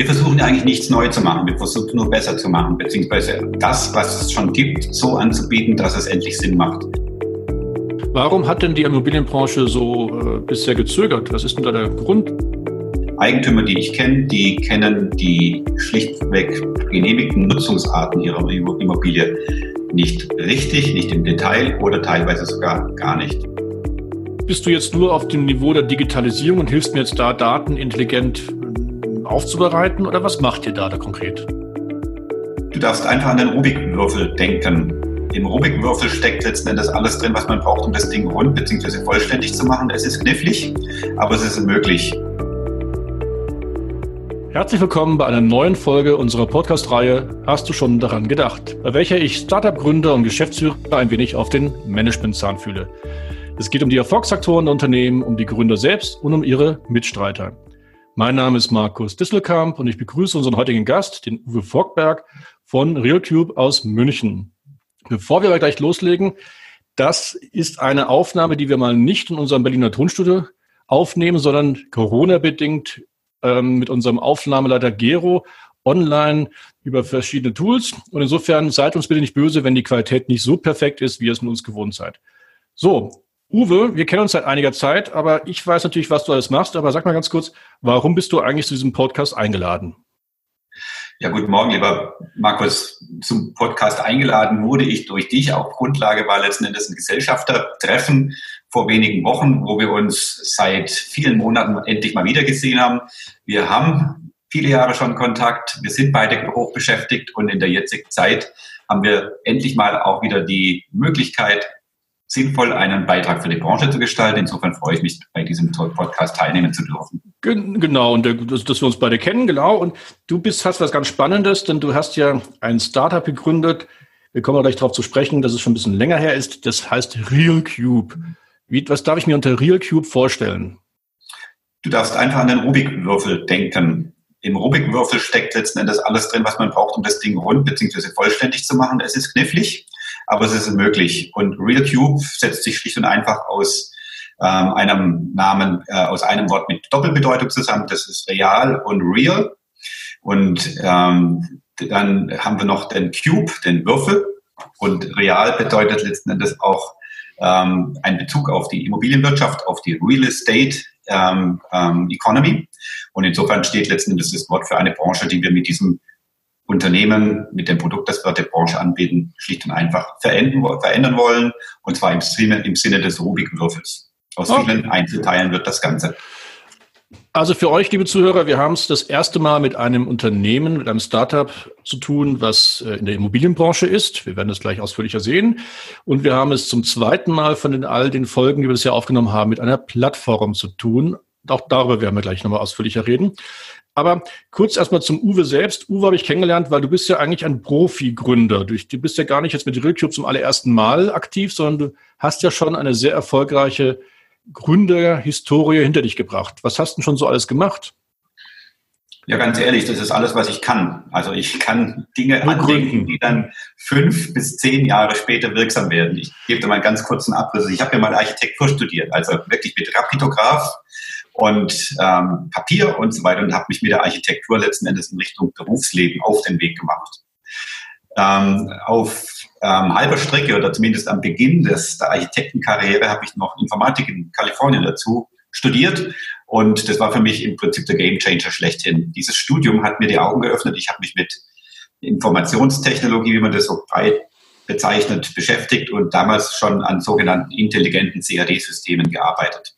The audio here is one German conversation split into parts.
Wir versuchen ja eigentlich nichts neu zu machen. Wir versuchen nur besser zu machen, beziehungsweise das, was es schon gibt, so anzubieten, dass es endlich Sinn macht. Warum hat denn die Immobilienbranche so äh, bisher gezögert? Was ist denn da der Grund? Eigentümer, die ich kenne, die kennen die schlichtweg genehmigten Nutzungsarten ihrer Immobilie nicht richtig, nicht im Detail oder teilweise sogar gar nicht. Bist du jetzt nur auf dem Niveau der Digitalisierung und hilfst mir jetzt da, Daten intelligent aufzubereiten oder was macht ihr da, da konkret? Du darfst einfach an den Rubikwürfel denken. Im Rubikwürfel steckt letzten Endes alles drin, was man braucht, um das Ding rund bzw. vollständig zu machen. Es ist knifflig, aber es ist möglich. Herzlich willkommen bei einer neuen Folge unserer Podcast-Reihe Hast du schon daran gedacht? Bei welcher ich Startup-Gründer und Geschäftsführer ein wenig auf den Management-Zahn fühle. Es geht um die Erfolgsfaktoren der Unternehmen, um die Gründer selbst und um ihre Mitstreiter. Mein Name ist Markus Disselkamp und ich begrüße unseren heutigen Gast, den Uwe Vogtberg von RealCube aus München. Bevor wir aber gleich loslegen, das ist eine Aufnahme, die wir mal nicht in unserem Berliner Tonstudio aufnehmen, sondern Corona-bedingt ähm, mit unserem Aufnahmeleiter Gero online über verschiedene Tools. Und insofern seid uns bitte nicht böse, wenn die Qualität nicht so perfekt ist, wie ihr es von uns gewohnt seid. So, Uwe, wir kennen uns seit einiger Zeit, aber ich weiß natürlich, was du alles machst. Aber sag mal ganz kurz, warum bist du eigentlich zu diesem Podcast eingeladen? Ja, guten Morgen, lieber Markus. Zum Podcast eingeladen wurde ich durch dich. Auch Grundlage war letzten Endes ein Gesellschaftertreffen vor wenigen Wochen, wo wir uns seit vielen Monaten endlich mal wieder gesehen haben. Wir haben viele Jahre schon Kontakt. Wir sind beide hoch beschäftigt und in der jetzigen Zeit haben wir endlich mal auch wieder die Möglichkeit, sinnvoll einen Beitrag für die Branche zu gestalten. Insofern freue ich mich, bei diesem Podcast teilnehmen zu dürfen. Genau, und dass wir uns beide kennen, genau. Und du bist, hast was ganz Spannendes, denn du hast ja ein Startup gegründet. Wir kommen gleich darauf zu sprechen, dass es schon ein bisschen länger her ist. Das heißt RealCube. Wie, was darf ich mir unter RealCube vorstellen? Du darfst einfach an den Rubikwürfel denken. Im Rubikwürfel steckt letzten Endes alles drin, was man braucht, um das Ding rund bzw. vollständig zu machen. Es ist knifflig aber es ist möglich. Und Real Cube setzt sich schlicht und einfach aus ähm, einem Namen, äh, aus einem Wort mit Doppelbedeutung zusammen. Das ist real und real. Und ähm, dann haben wir noch den Cube, den Würfel. Und real bedeutet letzten Endes auch ähm, ein Bezug auf die Immobilienwirtschaft, auf die Real Estate ähm, ähm, Economy. Und insofern steht letzten Endes das Wort für eine Branche, die wir mit diesem Unternehmen mit dem Produkt, das wir der Branche anbieten, schlicht und einfach verändern, wollen. Und zwar im Sinne, im Sinne des Rubik-Würfels. Aus okay. vielen Einzelteilen wird das Ganze. Also für euch, liebe Zuhörer, wir haben es das erste Mal mit einem Unternehmen, mit einem Startup zu tun, was äh, in der Immobilienbranche ist. Wir werden das gleich ausführlicher sehen. Und wir haben es zum zweiten Mal von den, all den Folgen, die wir bisher aufgenommen haben, mit einer Plattform zu tun. Auch darüber werden wir gleich nochmal ausführlicher reden. Aber kurz erstmal zum Uwe selbst. Uwe habe ich kennengelernt, weil du bist ja eigentlich ein Profi-Gründer. Du, du bist ja gar nicht jetzt mit RealCube zum allerersten Mal aktiv, sondern du hast ja schon eine sehr erfolgreiche Gründerhistorie hinter dich gebracht. Was hast du denn schon so alles gemacht? Ja, ganz ehrlich, das ist alles, was ich kann. Also ich kann Dinge andenken, die dann fünf bis zehn Jahre später wirksam werden. Ich gebe dir mal einen ganz kurzen Abriss. Ich habe ja mal Architektur studiert, also wirklich mit Rapidograph und ähm, Papier und so weiter und habe mich mit der Architektur letzten Endes in Richtung Berufsleben auf den Weg gemacht. Ähm, auf ähm, halber Strecke oder zumindest am Beginn des, der Architektenkarriere habe ich noch Informatik in Kalifornien dazu studiert und das war für mich im Prinzip der Gamechanger schlechthin. Dieses Studium hat mir die Augen geöffnet. Ich habe mich mit Informationstechnologie, wie man das so breit bezeichnet, beschäftigt und damals schon an sogenannten intelligenten CAD-Systemen gearbeitet.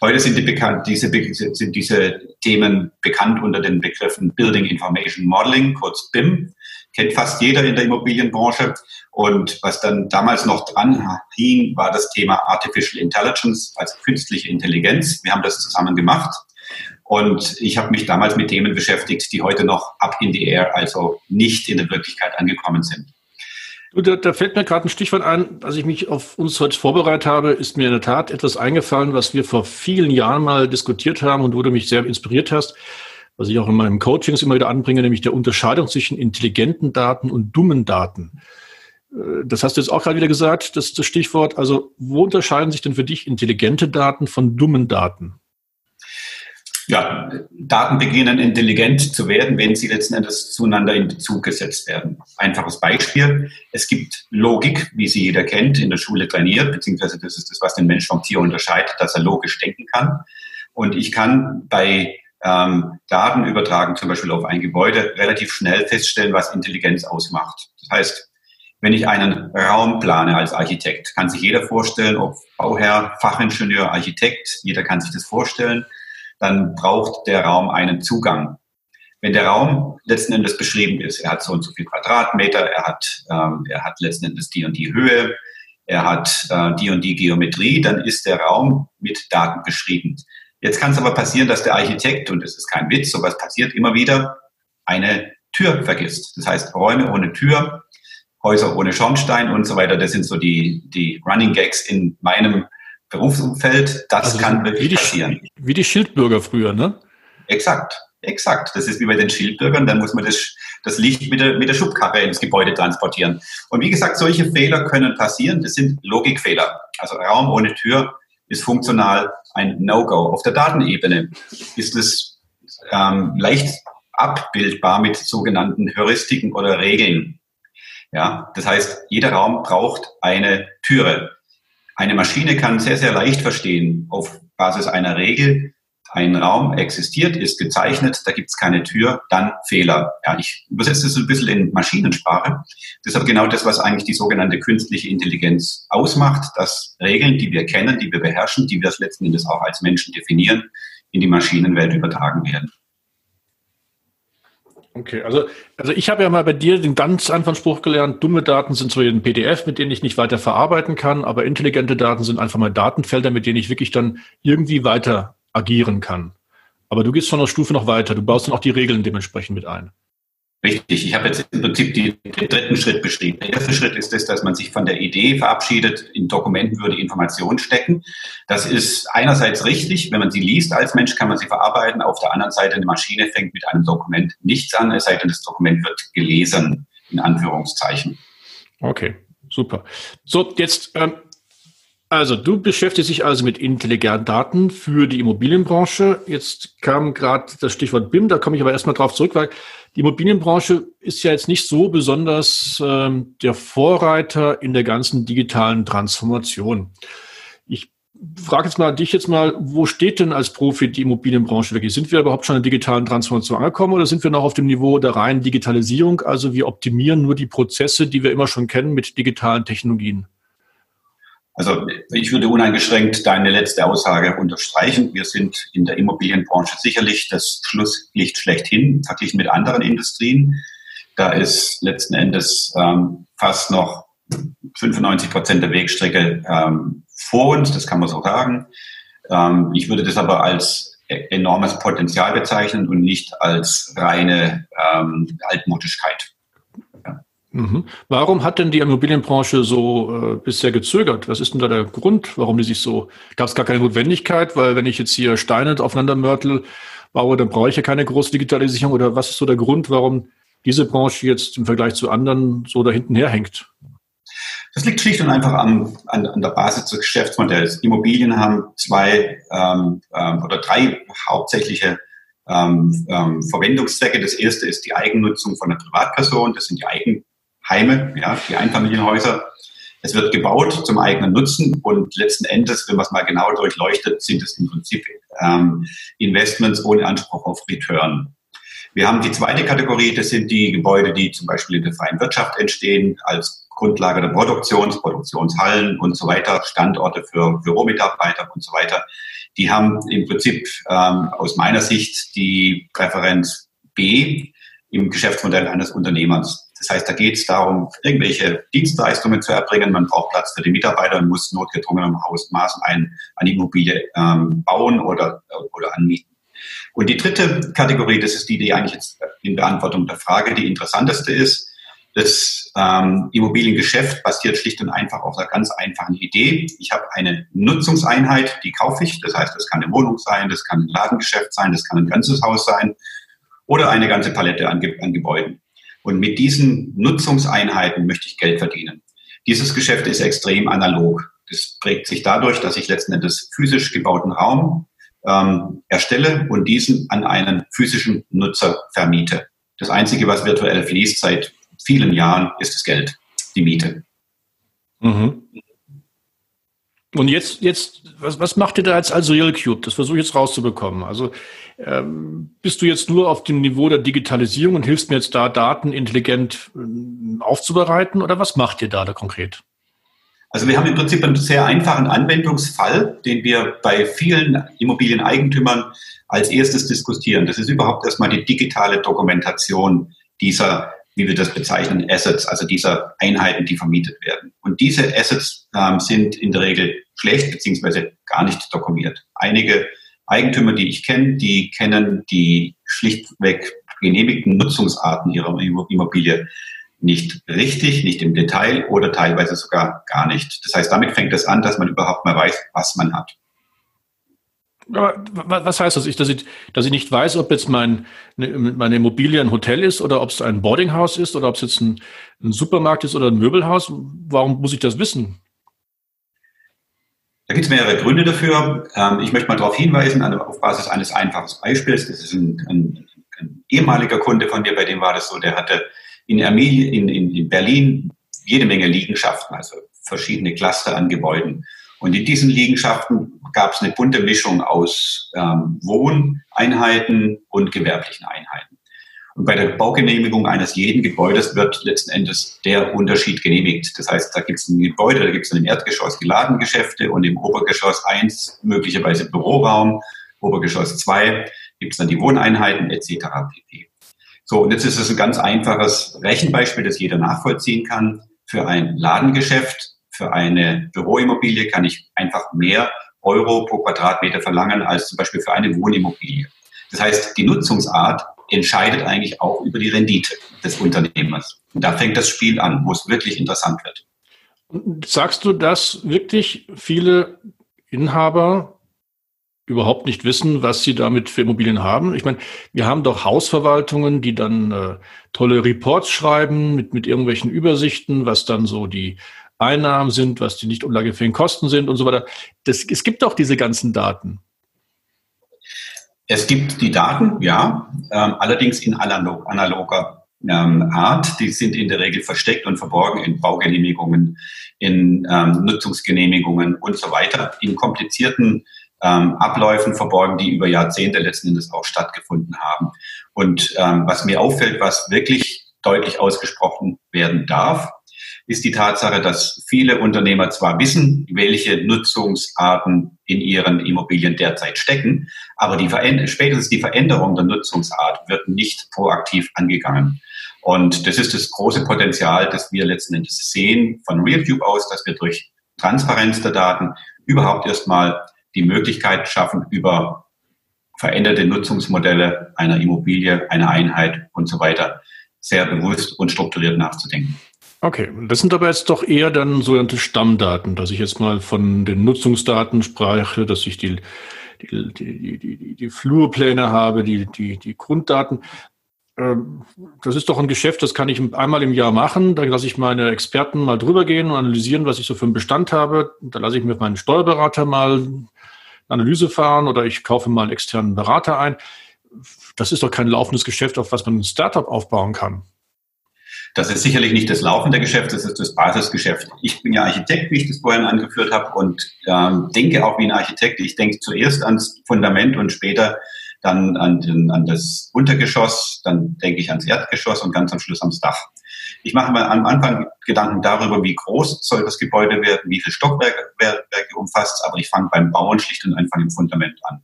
Heute sind, die bekannt, diese, sind diese Themen bekannt unter den Begriffen Building Information Modeling, kurz BIM. Kennt fast jeder in der Immobilienbranche. Und was dann damals noch dran hing, war das Thema Artificial Intelligence, also künstliche Intelligenz. Wir haben das zusammen gemacht. Und ich habe mich damals mit Themen beschäftigt, die heute noch up in the air, also nicht in der Wirklichkeit angekommen sind. Da, da fällt mir gerade ein Stichwort ein, als ich mich auf uns heute vorbereitet habe, ist mir in der Tat etwas eingefallen, was wir vor vielen Jahren mal diskutiert haben und wo du mich sehr inspiriert hast, was ich auch in meinem Coachings immer wieder anbringe, nämlich der Unterscheidung zwischen intelligenten Daten und dummen Daten. Äh, das hast du jetzt auch gerade wieder gesagt, das, das Stichwort. Also wo unterscheiden sich denn für dich intelligente Daten von dummen Daten? Ja, Daten beginnen intelligent zu werden, wenn sie letzten Endes zueinander in Bezug gesetzt werden. Einfaches Beispiel. Es gibt Logik, wie sie jeder kennt, in der Schule trainiert, beziehungsweise das ist das, was den Mensch vom Tier unterscheidet, dass er logisch denken kann. Und ich kann bei ähm, Daten übertragen, zum Beispiel auf ein Gebäude, relativ schnell feststellen, was Intelligenz ausmacht. Das heißt, wenn ich einen Raum plane als Architekt, kann sich jeder vorstellen, ob Bauherr, Fachingenieur, Architekt, jeder kann sich das vorstellen dann braucht der Raum einen Zugang. Wenn der Raum letzten Endes beschrieben ist, er hat so und so viel Quadratmeter, er hat, ähm, er hat letzten Endes die und die Höhe, er hat äh, die und die Geometrie, dann ist der Raum mit Daten beschrieben. Jetzt kann es aber passieren, dass der Architekt, und das ist kein Witz, sowas passiert immer wieder, eine Tür vergisst. Das heißt, Räume ohne Tür, Häuser ohne Schornstein und so weiter, das sind so die, die Running Gags in meinem Berufsumfeld, das also kann wirklich wie die, passieren. Wie die Schildbürger früher, ne? Exakt, exakt. Das ist wie bei den Schildbürgern, dann muss man das, das Licht mit der, mit der Schubkarre ins Gebäude transportieren. Und wie gesagt, solche Fehler können passieren, das sind Logikfehler. Also Raum ohne Tür ist funktional ein No-Go. Auf der Datenebene ist es ähm, leicht abbildbar mit sogenannten Heuristiken oder Regeln. Ja, das heißt, jeder Raum braucht eine Türe. Eine Maschine kann sehr, sehr leicht verstehen, auf Basis einer Regel, ein Raum existiert, ist gezeichnet, da gibt es keine Tür, dann Fehler. Ja, ich übersetze das ein bisschen in Maschinensprache. Das ist aber genau das, was eigentlich die sogenannte künstliche Intelligenz ausmacht, dass Regeln, die wir kennen, die wir beherrschen, die wir letzten Endes auch als Menschen definieren, in die Maschinenwelt übertragen werden. Okay, also, also ich habe ja mal bei dir den ganz einfachen Spruch gelernt, dumme Daten sind so ein PDF, mit denen ich nicht weiter verarbeiten kann, aber intelligente Daten sind einfach mal Datenfelder, mit denen ich wirklich dann irgendwie weiter agieren kann. Aber du gehst schon eine Stufe noch weiter, du baust dann auch die Regeln dementsprechend mit ein. Richtig, ich habe jetzt im Prinzip die, den dritten Schritt beschrieben. Der erste Schritt ist es, dass man sich von der Idee verabschiedet, in Dokumenten würde Informationen stecken. Das ist einerseits richtig, wenn man sie liest als Mensch, kann man sie verarbeiten. Auf der anderen Seite, eine Maschine fängt mit einem Dokument nichts an, es sei denn, das Dokument wird gelesen, in Anführungszeichen. Okay, super. So, jetzt ähm, also, du beschäftigst dich also mit intelligenten Daten für die Immobilienbranche. Jetzt kam gerade das Stichwort BIM, da komme ich aber erstmal drauf zurück, weil die Immobilienbranche ist ja jetzt nicht so besonders ähm, der Vorreiter in der ganzen digitalen Transformation. Ich frage jetzt mal dich jetzt mal, wo steht denn als Profi die Immobilienbranche wirklich? Sind wir überhaupt schon in der digitalen Transformation angekommen oder sind wir noch auf dem Niveau der reinen Digitalisierung? Also wir optimieren nur die Prozesse, die wir immer schon kennen mit digitalen Technologien. Also ich würde uneingeschränkt deine letzte Aussage unterstreichen. Wir sind in der Immobilienbranche sicherlich das Schlusslicht schlechthin, verglichen mit anderen Industrien. Da ist letzten Endes ähm, fast noch 95 Prozent der Wegstrecke ähm, vor uns, das kann man so sagen. Ähm, ich würde das aber als e-, enormes Potenzial bezeichnen und nicht als reine ähm, Altmodischkeit. Mhm. Warum hat denn die Immobilienbranche so äh, bisher gezögert? Was ist denn da der Grund, warum die sich so, gab es gar keine Notwendigkeit? Weil wenn ich jetzt hier Steine aufeinander mörtel baue, dann brauche ich ja keine große Digitalisierung. Oder was ist so der Grund, warum diese Branche jetzt im Vergleich zu anderen so da hinten herhängt? Das liegt schlicht und einfach am, an, an der Basis des Geschäftsmodells. Immobilien haben zwei ähm, ähm, oder drei hauptsächliche ähm, ähm, Verwendungszwecke. Das erste ist die Eigennutzung von der Privatperson. Das sind die Eigen Heime, ja, die Einfamilienhäuser. Es wird gebaut zum eigenen Nutzen und letzten Endes, wenn man es mal genau durchleuchtet, sind es im Prinzip ähm, Investments ohne Anspruch auf Return. Wir haben die zweite Kategorie, das sind die Gebäude, die zum Beispiel in der freien Wirtschaft entstehen, als Grundlage der Produktions, Produktionshallen und so weiter, Standorte für Büromitarbeiter und so weiter. Die haben im Prinzip ähm, aus meiner Sicht die Präferenz B im Geschäftsmodell eines Unternehmers. Das heißt, da geht es darum, irgendwelche Dienstleistungen zu erbringen. Man braucht Platz für die Mitarbeiter und muss notgedrungen im Hausmaß ein, eine Immobilie ähm, bauen oder, oder anmieten. Und die dritte Kategorie, das ist die, die eigentlich jetzt in Beantwortung der Frage die interessanteste ist. Das ähm, Immobiliengeschäft basiert schlicht und einfach auf einer ganz einfachen Idee. Ich habe eine Nutzungseinheit, die kaufe ich. Das heißt, das kann eine Wohnung sein, das kann ein Ladengeschäft sein, das kann ein ganzes Haus sein oder eine ganze Palette an, an Gebäuden. Und mit diesen Nutzungseinheiten möchte ich Geld verdienen. Dieses Geschäft ist extrem analog. Das prägt sich dadurch, dass ich letzten Endes physisch gebauten Raum ähm, erstelle und diesen an einen physischen Nutzer vermiete. Das Einzige, was virtuell fließt seit vielen Jahren, ist das Geld, die Miete. Mhm. Und jetzt, jetzt, was, was macht ihr da jetzt als RealCube? Das versuche ich jetzt rauszubekommen. Also ähm, bist du jetzt nur auf dem Niveau der Digitalisierung und hilfst mir jetzt da, Daten intelligent äh, aufzubereiten oder was macht ihr da, da konkret? Also wir haben im Prinzip einen sehr einfachen Anwendungsfall, den wir bei vielen Immobilieneigentümern als erstes diskutieren. Das ist überhaupt erstmal die digitale Dokumentation dieser, wie wir das bezeichnen, Assets, also dieser Einheiten, die vermietet werden. Und diese Assets ähm, sind in der Regel schlecht beziehungsweise gar nicht dokumentiert. Einige Eigentümer, die ich kenne, die kennen die schlichtweg genehmigten Nutzungsarten ihrer Immobilie nicht richtig, nicht im Detail oder teilweise sogar gar nicht. Das heißt, damit fängt es an, dass man überhaupt mal weiß, was man hat. Aber was heißt das? dass, ich, dass ich nicht weiß, ob jetzt mein, ne, meine Immobilie ein Hotel ist oder ob es ein Boardinghaus ist oder ob es jetzt ein, ein Supermarkt ist oder ein Möbelhaus? Warum muss ich das wissen? Da gibt es mehrere Gründe dafür. Ähm, ich möchte mal darauf hinweisen, auf Basis eines einfachen Beispiels. Das ist ein, ein, ein ehemaliger Kunde von dir, bei dem war das so, der hatte in, in, in Berlin jede Menge Liegenschaften, also verschiedene Cluster an Gebäuden. Und in diesen Liegenschaften gab es eine bunte Mischung aus ähm, Wohneinheiten und gewerblichen Einheiten. Und bei der Baugenehmigung eines jeden Gebäudes wird letzten Endes der Unterschied genehmigt. Das heißt, da gibt es ein Gebäude, da gibt es im Erdgeschoss die Ladengeschäfte und im Obergeschoss eins möglicherweise Büroraum, Obergeschoss zwei gibt es dann die Wohneinheiten etc. pp. So, und jetzt ist es ein ganz einfaches Rechenbeispiel, das jeder nachvollziehen kann. Für ein Ladengeschäft, für eine Büroimmobilie kann ich einfach mehr Euro pro Quadratmeter verlangen als zum Beispiel für eine Wohnimmobilie. Das heißt, die Nutzungsart entscheidet eigentlich auch über die Rendite des Unternehmers. Und da fängt das Spiel an, wo es wirklich interessant wird. Sagst du, dass wirklich viele Inhaber überhaupt nicht wissen, was sie damit für Immobilien haben. Ich meine, wir haben doch Hausverwaltungen, die dann äh, tolle Reports schreiben mit, mit irgendwelchen Übersichten, was dann so die Einnahmen sind, was die nicht unlagefähigen Kosten sind und so weiter. Das, es gibt doch diese ganzen Daten. Es gibt die Daten, ja, ähm, allerdings in analog, analoger ähm, Art. Die sind in der Regel versteckt und verborgen in Baugenehmigungen, in ähm, Nutzungsgenehmigungen und so weiter, in komplizierten ähm, Abläufen verborgen, die über Jahrzehnte letzten Endes auch stattgefunden haben. Und ähm, was mir auffällt, was wirklich deutlich ausgesprochen werden darf, ist die Tatsache, dass viele Unternehmer zwar wissen, welche Nutzungsarten in ihren Immobilien derzeit stecken, aber die spätestens die Veränderung der Nutzungsart wird nicht proaktiv angegangen. Und das ist das große Potenzial, das wir letzten Endes sehen von RealCube aus, dass wir durch Transparenz der Daten überhaupt erstmal die Möglichkeit schaffen, über veränderte Nutzungsmodelle einer Immobilie, einer Einheit und so weiter sehr bewusst und strukturiert nachzudenken. Okay, das sind aber jetzt doch eher dann sogenannte Stammdaten, dass ich jetzt mal von den Nutzungsdaten spreche, dass ich die, die, die, die, die Flurpläne habe, die, die, die Grunddaten. Ähm, das ist doch ein Geschäft, das kann ich einmal im Jahr machen. Da lasse ich meine Experten mal drüber gehen und analysieren, was ich so für einen Bestand habe. Da lasse ich mir meinen Steuerberater mal Analyse fahren oder ich kaufe mal einen externen Berater ein. Das ist doch kein laufendes Geschäft, auf was man ein Startup aufbauen kann. Das ist sicherlich nicht das laufende Geschäft, das ist das Basisgeschäft. Ich bin ja Architekt, wie ich das vorhin angeführt habe, und ähm, denke auch wie ein Architekt. Ich denke zuerst ans Fundament und später dann an, den, an das Untergeschoss, dann denke ich ans Erdgeschoss und ganz am Schluss ans Dach. Ich mache mir am Anfang Gedanken darüber, wie groß soll das Gebäude werden, wie viele Stockwerke umfasst aber ich fange beim Bauen schlicht und einfach im Fundament an.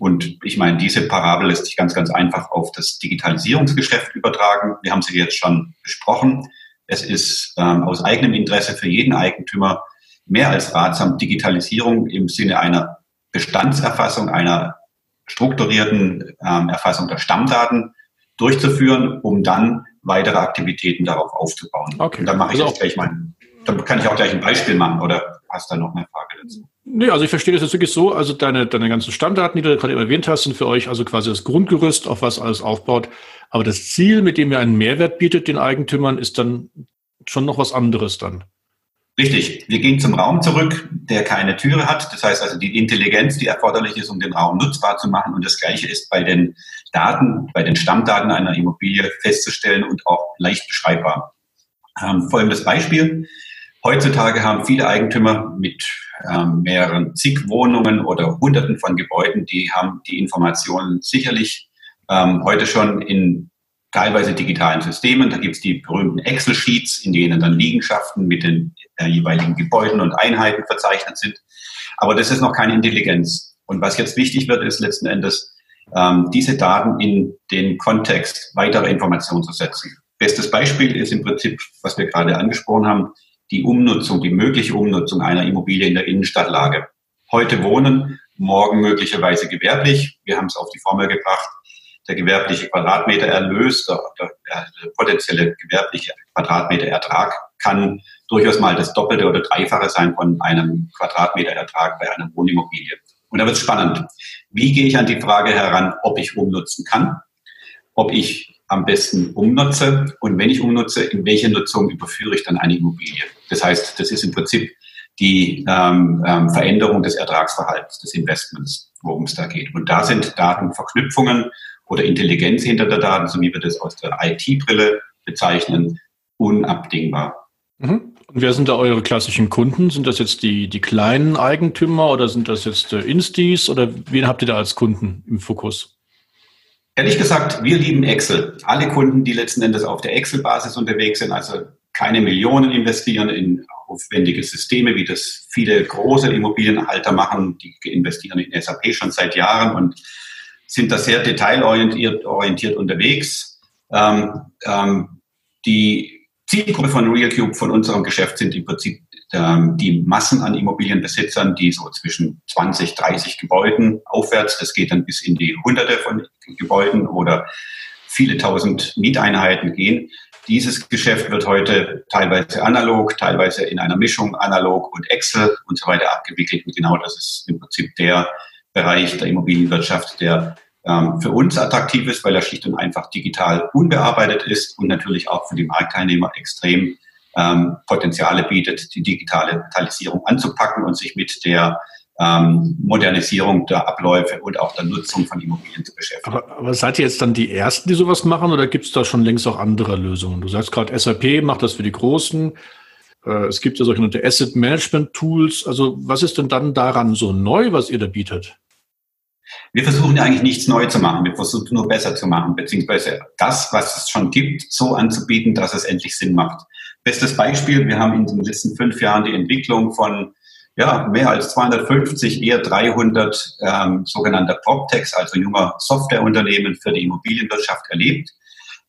Und ich meine, diese Parabel lässt sich ganz, ganz einfach auf das Digitalisierungsgeschäft übertragen. Wir haben sie jetzt schon besprochen. Es ist ähm, aus eigenem Interesse für jeden Eigentümer mehr als ratsam, Digitalisierung im Sinne einer Bestandserfassung, einer strukturierten ähm, Erfassung der Stammdaten durchzuführen, um dann weitere Aktivitäten darauf aufzubauen. Okay. Und dann mache ich also, gleich mal, dann kann ich auch gleich ein Beispiel machen oder hast du da noch eine Frage dazu? Nee, also ich verstehe das jetzt wirklich so, also deine, deine ganzen Stammdaten, die du gerade erwähnt hast, sind für euch also quasi das Grundgerüst, auf was alles aufbaut. Aber das Ziel, mit dem ihr einen Mehrwert bietet den Eigentümern, ist dann schon noch was anderes dann. Richtig. Wir gehen zum Raum zurück, der keine Türe hat. Das heißt also die Intelligenz, die erforderlich ist, um den Raum nutzbar zu machen. Und das Gleiche ist bei den Daten, bei den Stammdaten einer Immobilie festzustellen und auch leicht beschreibbar. Ähm, folgendes Beispiel. Heutzutage haben viele Eigentümer mit ähm, mehreren zig Wohnungen oder Hunderten von Gebäuden, die haben die Informationen sicherlich ähm, heute schon in teilweise digitalen Systemen. Da gibt es die berühmten Excel-Sheets, in denen dann Liegenschaften mit den äh, jeweiligen Gebäuden und Einheiten verzeichnet sind. Aber das ist noch keine Intelligenz. Und was jetzt wichtig wird, ist letzten Endes, ähm, diese Daten in den Kontext weiterer Informationen zu setzen. Bestes Beispiel ist im Prinzip, was wir gerade angesprochen haben, die Umnutzung, die mögliche Umnutzung einer Immobilie in der Innenstadtlage. Heute wohnen, morgen möglicherweise gewerblich. Wir haben es auf die Formel gebracht der gewerbliche Quadratmetererlös, der, der, der potenzielle gewerbliche Quadratmeterertrag kann durchaus mal das Doppelte oder Dreifache sein von einem Quadratmeterertrag bei einer Wohnimmobilie. Und da wird es spannend. Wie gehe ich an die Frage heran, ob ich umnutzen kann, ob ich am besten umnutze und wenn ich umnutze, in welche Nutzung überführe ich dann eine Immobilie? Das heißt, das ist im Prinzip die ähm, ähm, Veränderung des Ertragsverhaltens, des Investments, worum es da geht. Und da sind Datenverknüpfungen oder Intelligenz hinter der Daten, so wie wir das aus der IT-Brille bezeichnen, unabdingbar. Mhm. Und wer sind da eure klassischen Kunden? Sind das jetzt die, die kleinen Eigentümer oder sind das jetzt äh, Instis oder wen habt ihr da als Kunden im Fokus? Ehrlich gesagt, wir lieben Excel. Alle Kunden, die letzten Endes auf der Excel-Basis unterwegs sind, also keine Millionen investieren in aufwendige Systeme, wie das viele große Immobilienhalter machen, die investieren in SAP schon seit Jahren und sind da sehr detailorientiert orientiert unterwegs. Ähm, ähm, die Zielgruppe von RealCube, von unserem Geschäft, sind im Prinzip ähm, die Massen an Immobilienbesitzern, die so zwischen 20, 30 Gebäuden aufwärts, das geht dann bis in die Hunderte von Gebäuden oder viele tausend Mieteinheiten gehen. Dieses Geschäft wird heute teilweise analog, teilweise in einer Mischung analog und Excel und so weiter abgewickelt. Und genau das ist im Prinzip der Bereich der Immobilienwirtschaft, der ähm, für uns attraktiv ist, weil er schlicht und einfach digital unbearbeitet ist und natürlich auch für die Marktteilnehmer extrem ähm, Potenziale bietet, die digitale Digitalisierung anzupacken und sich mit der ähm, Modernisierung der Abläufe und auch der Nutzung von Immobilien zu beschäftigen. Aber, aber seid ihr jetzt dann die Ersten, die sowas machen oder gibt es da schon längst auch andere Lösungen? Du sagst gerade, SAP macht das für die Großen. Äh, es gibt ja sogenannte Asset Management Tools. Also was ist denn dann daran so neu, was ihr da bietet? Wir versuchen ja eigentlich nichts neu zu machen. Wir versuchen nur besser zu machen, beziehungsweise das, was es schon gibt, so anzubieten, dass es endlich Sinn macht. Bestes Beispiel, wir haben in den letzten fünf Jahren die Entwicklung von ja, mehr als 250, eher 300 ähm, sogenannter PropTechs, also junger Softwareunternehmen für die Immobilienwirtschaft erlebt.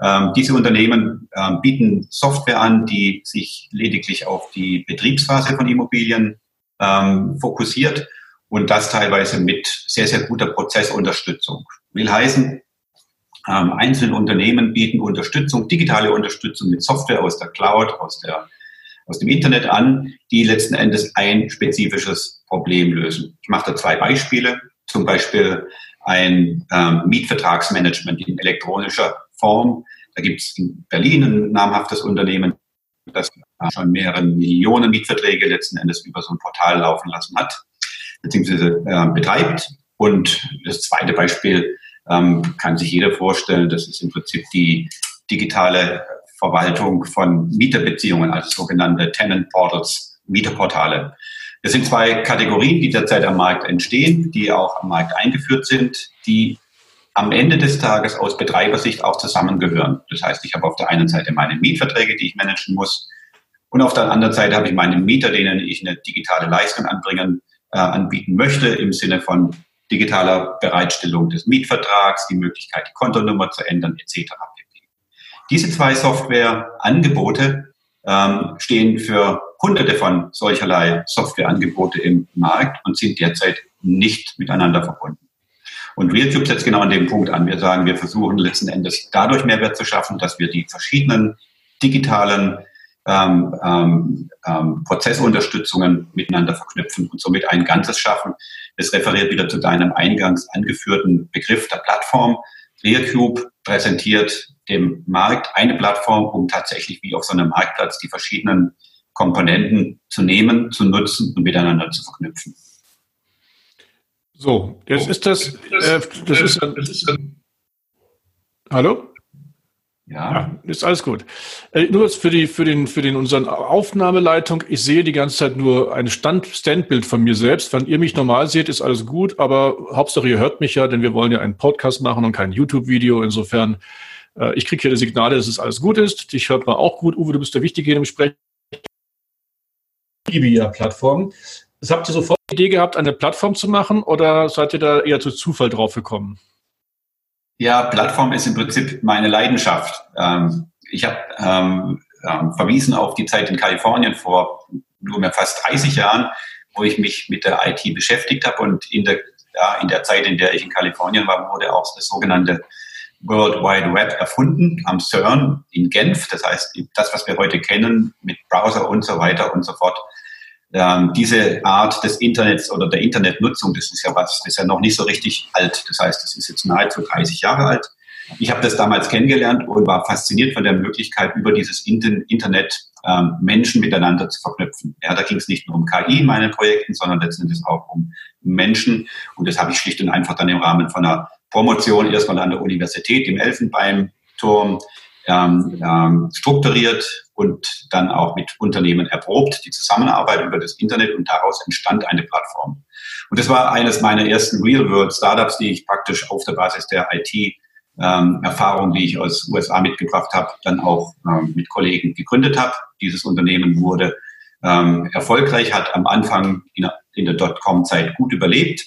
Ähm, diese Unternehmen ähm, bieten Software an, die sich lediglich auf die Betriebsphase von Immobilien ähm, fokussiert und das teilweise mit sehr, sehr guter Prozessunterstützung. Will heißen, ähm, einzelne Unternehmen bieten Unterstützung, digitale Unterstützung mit Software aus der Cloud, aus, der, aus dem Internet an, die letzten Endes ein spezifisches Problem lösen. Ich mache da zwei Beispiele. Zum Beispiel ein ähm, Mietvertragsmanagement in elektronischer Form. Da gibt es in Berlin ein namhaftes Unternehmen, das schon mehrere Millionen Mietverträge letzten Endes über so ein Portal laufen lassen hat, beziehungsweise äh, betreibt. Und das zweite Beispiel ähm, kann sich jeder vorstellen, das ist im Prinzip die digitale Verwaltung von Mieterbeziehungen, also sogenannte Tenant Portals, Mieterportale. Das sind zwei Kategorien, die derzeit am Markt entstehen, die auch am Markt eingeführt sind, die am Ende des Tages aus Betreibersicht auch zusammengehören. Das heißt, ich habe auf der einen Seite meine Mietverträge, die ich managen muss, und auf der anderen Seite habe ich meine Mieter, denen ich eine digitale Leistung anbringen, äh, anbieten möchte, im Sinne von digitaler Bereitstellung des Mietvertrags, die Möglichkeit, die Kontonummer zu ändern, etc. Diese zwei Softwareangebote ähm, stehen für hunderte von solcherlei Softwareangebote im Markt und sind derzeit nicht miteinander verbunden. Und RealCube setzt genau an dem Punkt an. Wir sagen, wir versuchen letzten Endes dadurch Mehrwert zu schaffen, dass wir die verschiedenen digitalen ähm, ähm, ähm, Prozessunterstützungen miteinander verknüpfen und somit ein Ganzes schaffen. Das referiert wieder zu deinem eingangs angeführten Begriff der Plattform. RealCube präsentiert dem Markt eine Plattform, um tatsächlich wie auf so einem Marktplatz die verschiedenen Komponenten zu nehmen, zu nutzen und miteinander zu verknüpfen. So, jetzt ist das, äh, das ist ein, Hallo? Ja. ja. ist alles gut. Äh, nur für die, für den, für den, unseren Aufnahmeleitung. Ich sehe die ganze Zeit nur ein Stand, Standbild von mir selbst. Wenn ihr mich normal seht, ist alles gut. Aber Hauptsache ihr hört mich ja, denn wir wollen ja einen Podcast machen und kein YouTube-Video. Insofern, äh, ich kriege hier die Signale, dass es alles gut ist. Dich hört man auch gut. Uwe, du bist der Wichtige in dem Sprech. Plattform. Habt ihr sofort die Idee gehabt, eine Plattform zu machen oder seid ihr da eher zu Zufall drauf gekommen? Ja, Plattform ist im Prinzip meine Leidenschaft. Ähm, ich habe ähm, ähm, verwiesen auf die Zeit in Kalifornien vor nunmehr fast 30 Jahren, wo ich mich mit der IT beschäftigt habe und in der, ja, in der Zeit, in der ich in Kalifornien war, wurde auch das sogenannte World Wide Web erfunden am CERN in Genf. Das heißt, das, was wir heute kennen mit Browser und so weiter und so fort, ähm, diese Art des Internets oder der Internetnutzung, das ist ja was, das ist ja noch nicht so richtig alt. Das heißt, das ist jetzt nahezu 30 Jahre alt. Ich habe das damals kennengelernt und war fasziniert von der Möglichkeit, über dieses Internet ähm, Menschen miteinander zu verknüpfen. Ja, da ging es nicht nur um KI in meinen Projekten, sondern letztendlich auch um Menschen. Und das habe ich schlicht und einfach dann im Rahmen von einer Promotion erstmal an der Universität im Elfenbeinturm ähm, ähm, strukturiert und dann auch mit Unternehmen erprobt, die Zusammenarbeit über das Internet und daraus entstand eine Plattform. Und das war eines meiner ersten Real-World-Startups, die ich praktisch auf der Basis der IT ähm, die ich aus USA mitgebracht habe, dann auch ähm, mit Kollegen gegründet habe. Dieses Unternehmen wurde ähm, erfolgreich, hat am Anfang in, in der Dotcom-Zeit gut überlebt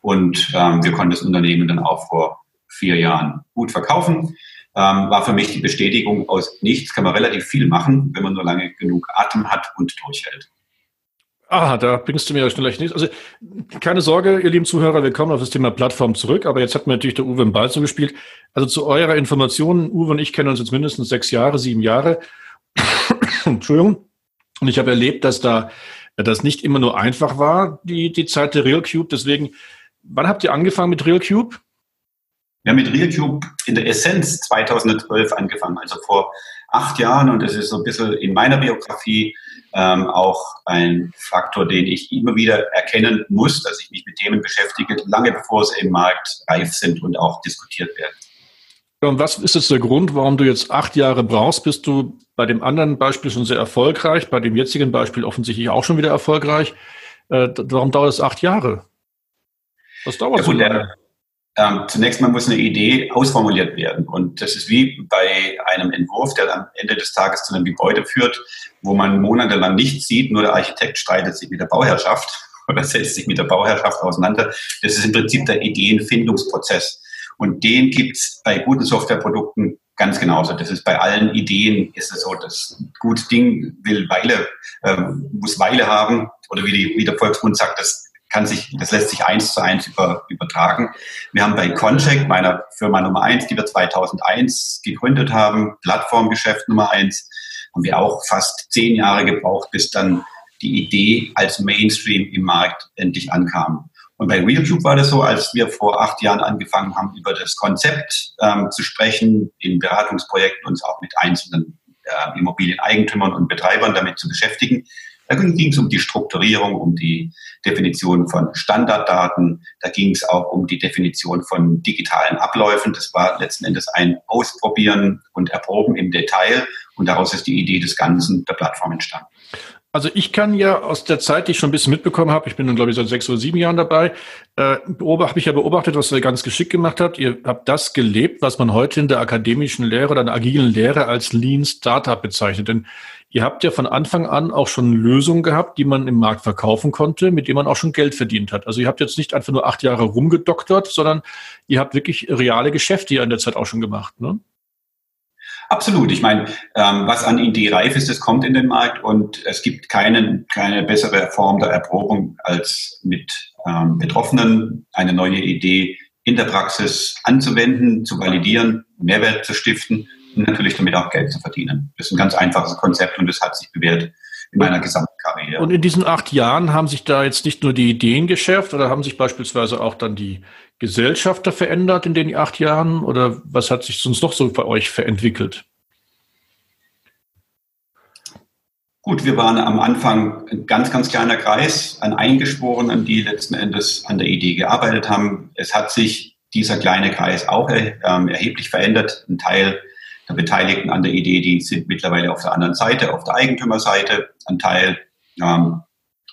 und ähm, wir konnten das Unternehmen dann auch vor vier Jahren gut verkaufen ähm, war für mich die Bestätigung aus nichts kann man relativ viel machen, wenn man nur lange genug Atem hat und durchhält. Ah, da bringst du mir ja schneller nicht. Also keine Sorge, ihr lieben Zuhörer, wir kommen auf das Thema Plattform zurück, aber jetzt hat mir natürlich der Uwe im Ball zugespielt. Also zu eurer Information, Uwe und ich kennen uns jetzt mindestens sechs Jahre, sieben Jahre. Entschuldigung. Und ich habe erlebt, dass da das nicht immer nur einfach war, die, die Zeit der RealCube. Deswegen, wann habt ihr angefangen mit RealCube? Wir haben mit RealCube in der Essenz 2012 angefangen, also vor acht Jahren. Und das ist so ein bisschen in meiner Biografie ähm, auch ein Faktor, den ich immer wieder erkennen muss, dass ich mich mit Themen beschäftige, lange bevor sie im Markt reif sind und auch diskutiert werden. Und was ist jetzt der Grund, warum du jetzt acht Jahre brauchst? Bist du bei dem anderen Beispiel schon sehr erfolgreich, bei dem jetzigen Beispiel offensichtlich auch schon wieder erfolgreich? Äh, warum dauert es acht Jahre? Was dauert ja, so lange? Ähm, zunächst mal muss eine Idee ausformuliert werden. Und das ist wie bei einem Entwurf, der am Ende des Tages zu einem Gebäude führt, wo man monatelang nichts sieht, nur der Architekt streitet sich mit der Bauherrschaft oder setzt sich mit der Bauherrschaft auseinander. Das ist im Prinzip der Ideenfindungsprozess. Und den gibt's bei guten Softwareprodukten ganz genauso. Das ist bei allen Ideen ist es so, das gute Ding will Weile, äh, muss Weile haben. Oder wie, die, wie der Volksmund sagt, das kann sich, das lässt sich eins zu eins über, übertragen. Wir haben bei Concheck, meiner Firma Nummer eins, die wir 2001 gegründet haben, Plattformgeschäft Nummer eins, haben wir auch fast zehn Jahre gebraucht, bis dann die Idee als Mainstream im Markt endlich ankam. Und bei RealCube war das so, als wir vor acht Jahren angefangen haben, über das Konzept ähm, zu sprechen, in Beratungsprojekten uns auch mit einzelnen äh, Immobilieneigentümern und Betreibern damit zu beschäftigen, da ging es um die Strukturierung, um die Definition von Standarddaten. Da ging es auch um die Definition von digitalen Abläufen. Das war letzten Endes ein Ausprobieren und Erproben im Detail. Und daraus ist die Idee des Ganzen der Plattform entstanden. Also ich kann ja aus der Zeit, die ich schon ein bisschen mitbekommen habe, ich bin nun glaube ich seit sechs oder sieben Jahren dabei, äh, habe ich ja beobachtet, was ihr ganz geschickt gemacht habt. Ihr habt das gelebt, was man heute in der akademischen Lehre oder in der agilen Lehre als Lean Startup bezeichnet. Denn Ihr habt ja von Anfang an auch schon Lösungen gehabt, die man im Markt verkaufen konnte, mit denen man auch schon Geld verdient hat. Also ihr habt jetzt nicht einfach nur acht Jahre rumgedoktert, sondern ihr habt wirklich reale Geschäfte ja in der Zeit auch schon gemacht. Ne? Absolut. Ich meine, ähm, was an Idee reif ist, das kommt in den Markt und es gibt keinen, keine bessere Form der Erprobung, als mit ähm, Betroffenen eine neue Idee in der Praxis anzuwenden, zu validieren, Mehrwert zu stiften und natürlich damit auch Geld zu verdienen. Das ist ein ganz einfaches Konzept und das hat sich bewährt in meiner gesamten Karriere. Und in diesen acht Jahren haben sich da jetzt nicht nur die Ideen geschärft oder haben sich beispielsweise auch dann die Gesellschafter verändert in den acht Jahren oder was hat sich sonst noch so bei euch verentwickelt? Gut, wir waren am Anfang ein ganz, ganz kleiner Kreis an Eingeschworenen, die letzten Endes an der Idee gearbeitet haben. Es hat sich dieser kleine Kreis auch ähm, erheblich verändert. Ein Teil der Beteiligten an der Idee, die sind mittlerweile auf der anderen Seite, auf der Eigentümerseite. Ein Teil ähm,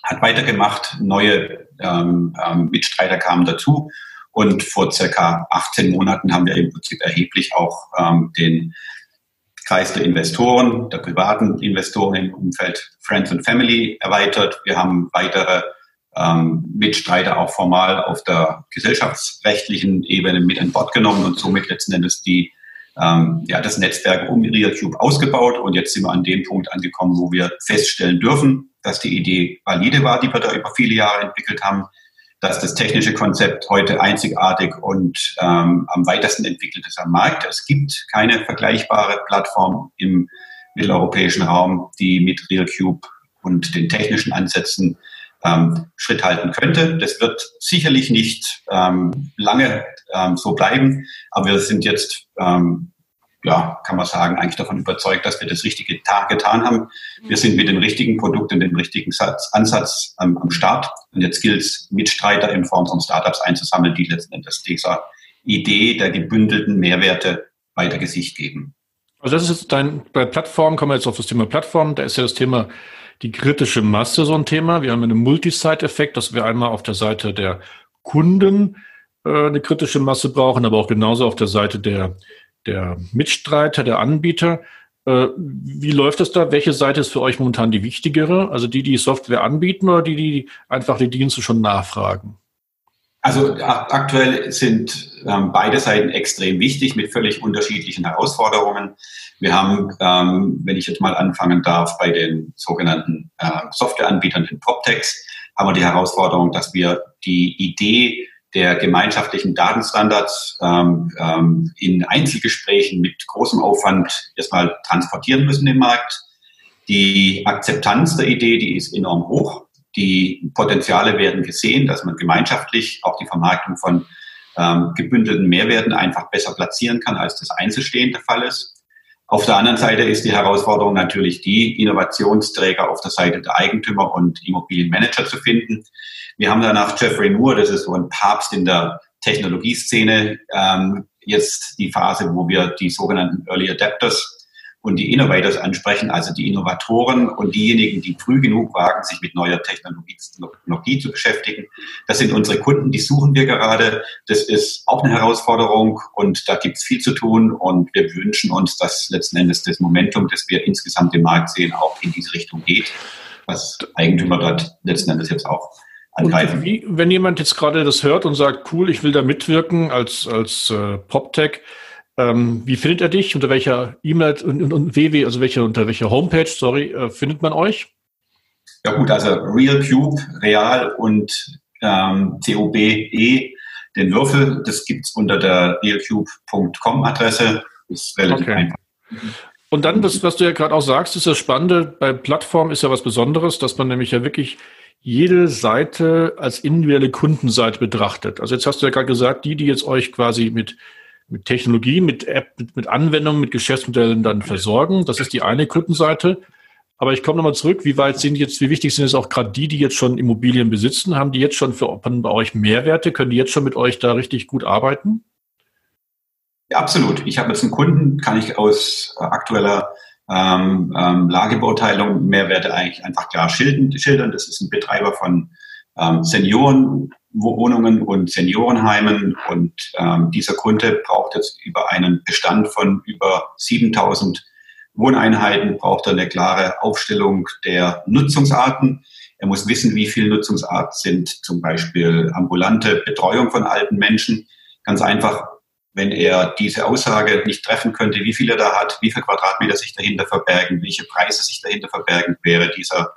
hat weitergemacht, neue ähm, ähm, Mitstreiter kamen dazu. Und vor circa 18 Monaten haben wir im Prinzip erheblich auch ähm, den Kreis der Investoren, der privaten Investoren im Umfeld Friends and Family erweitert. Wir haben weitere ähm, Mitstreiter auch formal auf der gesellschaftsrechtlichen Ebene mit an Bord genommen und somit letzten Endes die, ähm, ja, das Netzwerk um RealCube ausgebaut. Und jetzt sind wir an dem Punkt angekommen, wo wir feststellen dürfen, dass die Idee valide war, die wir da über viele Jahre entwickelt haben dass das technische Konzept heute einzigartig und ähm, am weitesten entwickelt ist am Markt. Es gibt keine vergleichbare Plattform im mitteleuropäischen Raum, die mit RealCube und den technischen Ansätzen ähm, Schritt halten könnte. Das wird sicherlich nicht ähm, lange ähm, so bleiben, aber wir sind jetzt ähm, ja, kann man sagen, eigentlich davon überzeugt, dass wir das Richtige getan haben. Wir sind mit dem richtigen Produkt und dem richtigen Satz, Ansatz ähm, am Start. Und jetzt gilt es, Mitstreiter in Form von Startups einzusammeln, die letzten Endes dieser Idee der gebündelten Mehrwerte weiter Gesicht geben. Also das ist jetzt dein, bei Plattformen kommen wir jetzt auf das Thema Plattform. Da ist ja das Thema die kritische Masse so ein Thema. Wir haben einen Multisite-Effekt, dass wir einmal auf der Seite der Kunden äh, eine kritische Masse brauchen, aber auch genauso auf der Seite der der Mitstreiter, der Anbieter. Äh, wie läuft es da? Welche Seite ist für euch momentan die wichtigere? Also die, die Software anbieten oder die, die einfach die Dienste schon nachfragen? Also aktuell sind ähm, beide Seiten extrem wichtig mit völlig unterschiedlichen Herausforderungen. Wir haben, ähm, wenn ich jetzt mal anfangen darf, bei den sogenannten äh, Softwareanbietern, den PropTechs, haben wir die Herausforderung, dass wir die Idee der gemeinschaftlichen Datenstandards ähm, ähm, in Einzelgesprächen mit großem Aufwand erstmal transportieren müssen im Markt. Die Akzeptanz der Idee, die ist enorm hoch. Die Potenziale werden gesehen, dass man gemeinschaftlich auch die Vermarktung von ähm, gebündelten Mehrwerten einfach besser platzieren kann, als das einzelstehend der Fall ist. Auf der anderen Seite ist die Herausforderung natürlich die, Innovationsträger auf der Seite der Eigentümer und Immobilienmanager zu finden. Wir haben danach Jeffrey Moore, das ist so ein Papst in der Technologieszene, ähm, jetzt die Phase, wo wir die sogenannten Early Adapters und die Innovators ansprechen, also die Innovatoren und diejenigen, die früh genug wagen, sich mit neuer Technologie, Technologie zu beschäftigen. Das sind unsere Kunden, die suchen wir gerade. Das ist auch eine Herausforderung und da gibt es viel zu tun und wir wünschen uns, dass letzten Endes das Momentum, das wir insgesamt im Markt sehen, auch in diese Richtung geht, was Eigentümer dort letzten Endes jetzt auch angreifen. Wie, wenn jemand jetzt gerade das hört und sagt, cool, ich will da mitwirken als, als äh, PopTech, ähm, wie findet er dich? Unter welcher E-Mail und, und, und www, also welche, unter welcher Homepage, sorry, äh, findet man euch? Ja gut, also RealCube, Real und ähm, COBE, den Würfel, das gibt es unter der realcube.com-Adresse. Ist relativ okay. einfach. Und dann, das, was du ja gerade auch sagst, ist das Spannende, bei Plattformen ist ja was Besonderes, dass man nämlich ja wirklich jede Seite als individuelle Kundenseite betrachtet. Also jetzt hast du ja gerade gesagt, die, die jetzt euch quasi mit mit Technologie, mit App, mit, mit Anwendungen, mit Geschäftsmodellen dann versorgen. Das ist die eine Kundenseite. Aber ich komme nochmal zurück, wie weit sind jetzt, wie wichtig sind es auch gerade die, die jetzt schon Immobilien besitzen? Haben die jetzt schon für bei euch Mehrwerte? Können die jetzt schon mit euch da richtig gut arbeiten? Ja, absolut. Ich habe jetzt einen Kunden, kann ich aus aktueller ähm, ähm, Lagebeurteilung Mehrwerte eigentlich einfach klar schildern. Das ist ein Betreiber von ähm, Senioren, Wohnungen und Seniorenheimen. Und ähm, dieser Kunde braucht jetzt über einen Bestand von über 7000 Wohneinheiten, braucht er eine klare Aufstellung der Nutzungsarten. Er muss wissen, wie viele Nutzungsarten sind zum Beispiel ambulante Betreuung von alten Menschen. Ganz einfach, wenn er diese Aussage nicht treffen könnte, wie viel er da hat, wie viele Quadratmeter sich dahinter verbergen, welche Preise sich dahinter verbergen, wäre dieser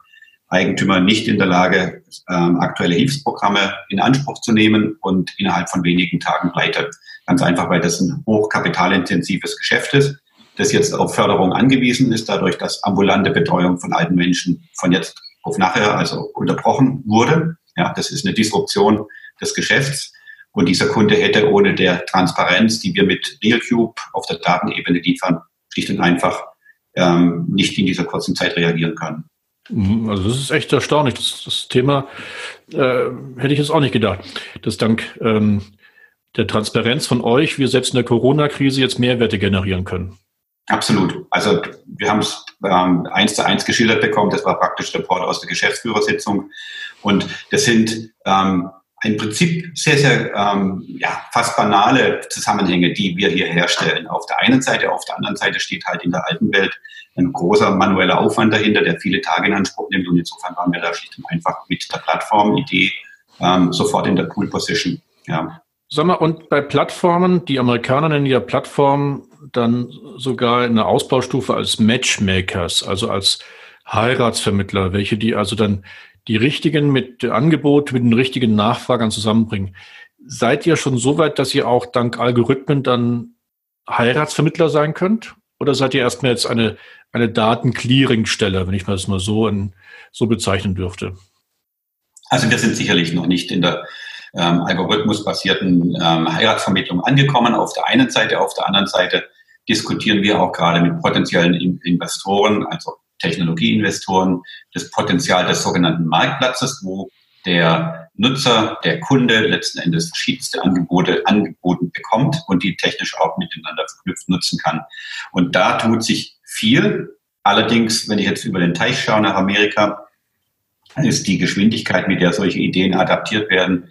Eigentümer nicht in der Lage, ähm, aktuelle Hilfsprogramme in Anspruch zu nehmen und innerhalb von wenigen Tagen pleite. Ganz einfach, weil das ein hochkapitalintensives Geschäft ist, das jetzt auf Förderung angewiesen ist, dadurch, dass ambulante Betreuung von alten Menschen von jetzt auf nachher, also unterbrochen wurde. Ja, das ist eine Disruption des Geschäfts. Und dieser Kunde hätte ohne der Transparenz, die wir mit RealCube auf der Datenebene liefern, schlicht und einfach ähm, nicht in dieser kurzen Zeit reagieren können. Mhm, also das ist echt erstaunlich. Das, das Thema äh, hätte ich jetzt auch nicht gedacht, dass dank ähm, der Transparenz von euch wir selbst in der Corona-Krise jetzt Mehrwerte generieren können. Absolut. Also wir haben es ähm, eins zu eins geschildert bekommen. Das war praktisch Report aus der Geschäftsführersitzung. Und das sind ähm, im Prinzip sehr, sehr ähm, ja, fast banale Zusammenhänge, die wir hier herstellen. Auf der einen Seite, auf der anderen Seite steht halt in der alten Welt ein großer manueller Aufwand dahinter, der viele Tage in Anspruch nimmt. Und insofern waren wir da schlicht und einfach mit der Plattformidee ähm, sofort in der Pool Position. Ja. Sag mal, und bei Plattformen, die Amerikaner nennen ja Plattformen dann sogar in der Ausbaustufe als Matchmakers, also als Heiratsvermittler, welche die also dann die richtigen mit Angebot, mit den richtigen Nachfragern zusammenbringen. Seid ihr schon so weit, dass ihr auch dank Algorithmen dann Heiratsvermittler sein könnt? Oder seid ihr erstmal jetzt eine, eine Datenclearingstelle, wenn ich das mal so, in, so bezeichnen dürfte? Also wir sind sicherlich noch nicht in der ähm, algorithmusbasierten ähm, Heiratsvermittlung angekommen. Auf der einen Seite, auf der anderen Seite diskutieren wir auch gerade mit potenziellen Investoren, also Technologieinvestoren, das Potenzial des sogenannten Marktplatzes, wo der Nutzer, der Kunde letzten Endes verschiedenste Angebote angeboten bekommt und die technisch auch miteinander verknüpft nutzen kann. Und da tut sich viel. Allerdings, wenn ich jetzt über den Teich schaue nach Amerika, ist die Geschwindigkeit, mit der solche Ideen adaptiert werden,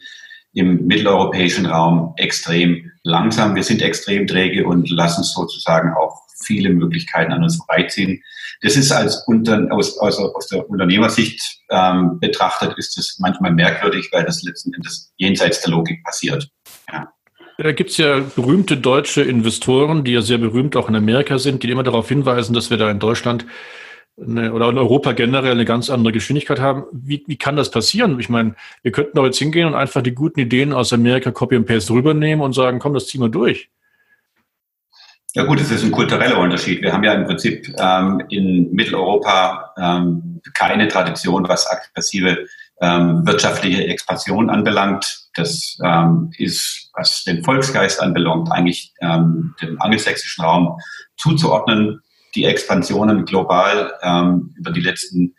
im mitteleuropäischen Raum extrem langsam. Wir sind extrem träge und lassen sozusagen auch viele Möglichkeiten an uns vorbeiziehen. Das ist als unter, aus, aus, aus der Unternehmersicht ähm, betrachtet, ist es manchmal merkwürdig, weil das letzten Endes jenseits der Logik passiert. Ja. Da gibt es ja berühmte deutsche Investoren, die ja sehr berühmt auch in Amerika sind, die immer darauf hinweisen, dass wir da in Deutschland eine, oder in Europa generell eine ganz andere Geschwindigkeit haben. Wie, wie kann das passieren? Ich meine, wir könnten doch jetzt hingehen und einfach die guten Ideen aus Amerika Copy and Paste rübernehmen und sagen, komm, das ziehen wir durch. Ja gut, es ist ein kultureller Unterschied. Wir haben ja im Prinzip ähm, in Mitteleuropa ähm, keine Tradition, was aggressive ähm, wirtschaftliche Expansion anbelangt. Das ähm, ist, was den Volksgeist anbelangt, eigentlich ähm, dem angelsächsischen Raum zuzuordnen die Expansionen global ähm, über die letzten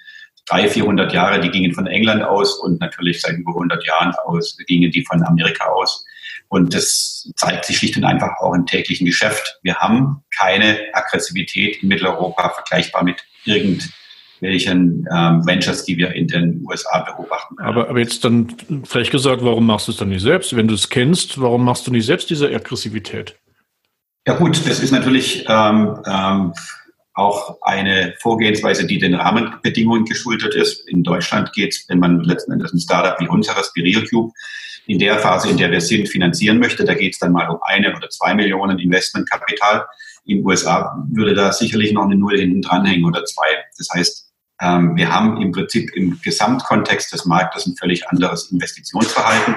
300, 400 Jahre, die gingen von England aus und natürlich seit über 100 Jahren aus, gingen die von Amerika aus. Und das zeigt sich schlicht und einfach auch im täglichen Geschäft. Wir haben keine Aggressivität in Mitteleuropa vergleichbar mit irgendwelchen ähm, Ventures, die wir in den USA beobachten. Aber, aber jetzt dann vielleicht gesagt, warum machst du es dann nicht selbst? Wenn du es kennst, warum machst du nicht selbst diese Aggressivität? Ja gut, das ist natürlich ähm, ähm, auch eine Vorgehensweise, die den Rahmenbedingungen geschuldet ist. In Deutschland geht es, wenn man letzten Endes ein Startup wie unseres, wie RealCube, in der Phase, in der wir sind, finanzieren möchte, da geht es dann mal um eine oder zwei Millionen Investmentkapital. In den USA würde da sicherlich noch eine Null hinten dranhängen oder zwei. Das heißt, ähm, wir haben im Prinzip im Gesamtkontext des Marktes ein völlig anderes Investitionsverhalten.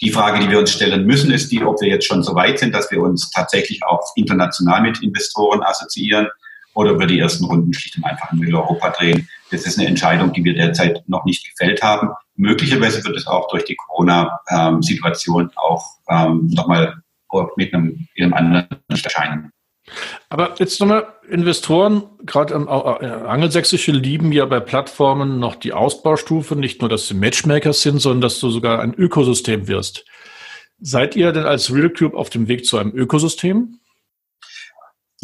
Die Frage, die wir uns stellen müssen, ist die, ob wir jetzt schon so weit sind, dass wir uns tatsächlich auch international mit Investoren assoziieren oder über die ersten Runden schlicht und einfach in Mitteleuropa drehen. Das ist eine Entscheidung, die wir derzeit noch nicht gefällt haben. Möglicherweise wird es auch durch die Corona-Situation auch ähm, nochmal mit einem, in einem anderen erscheinen. Aber jetzt nochmal, Investoren, gerade äh, angelsächsische, lieben ja bei Plattformen noch die Ausbaustufe, nicht nur, dass sie Matchmakers sind, sondern dass du sogar ein Ökosystem wirst. Seid ihr denn als RealCube auf dem Weg zu einem Ökosystem?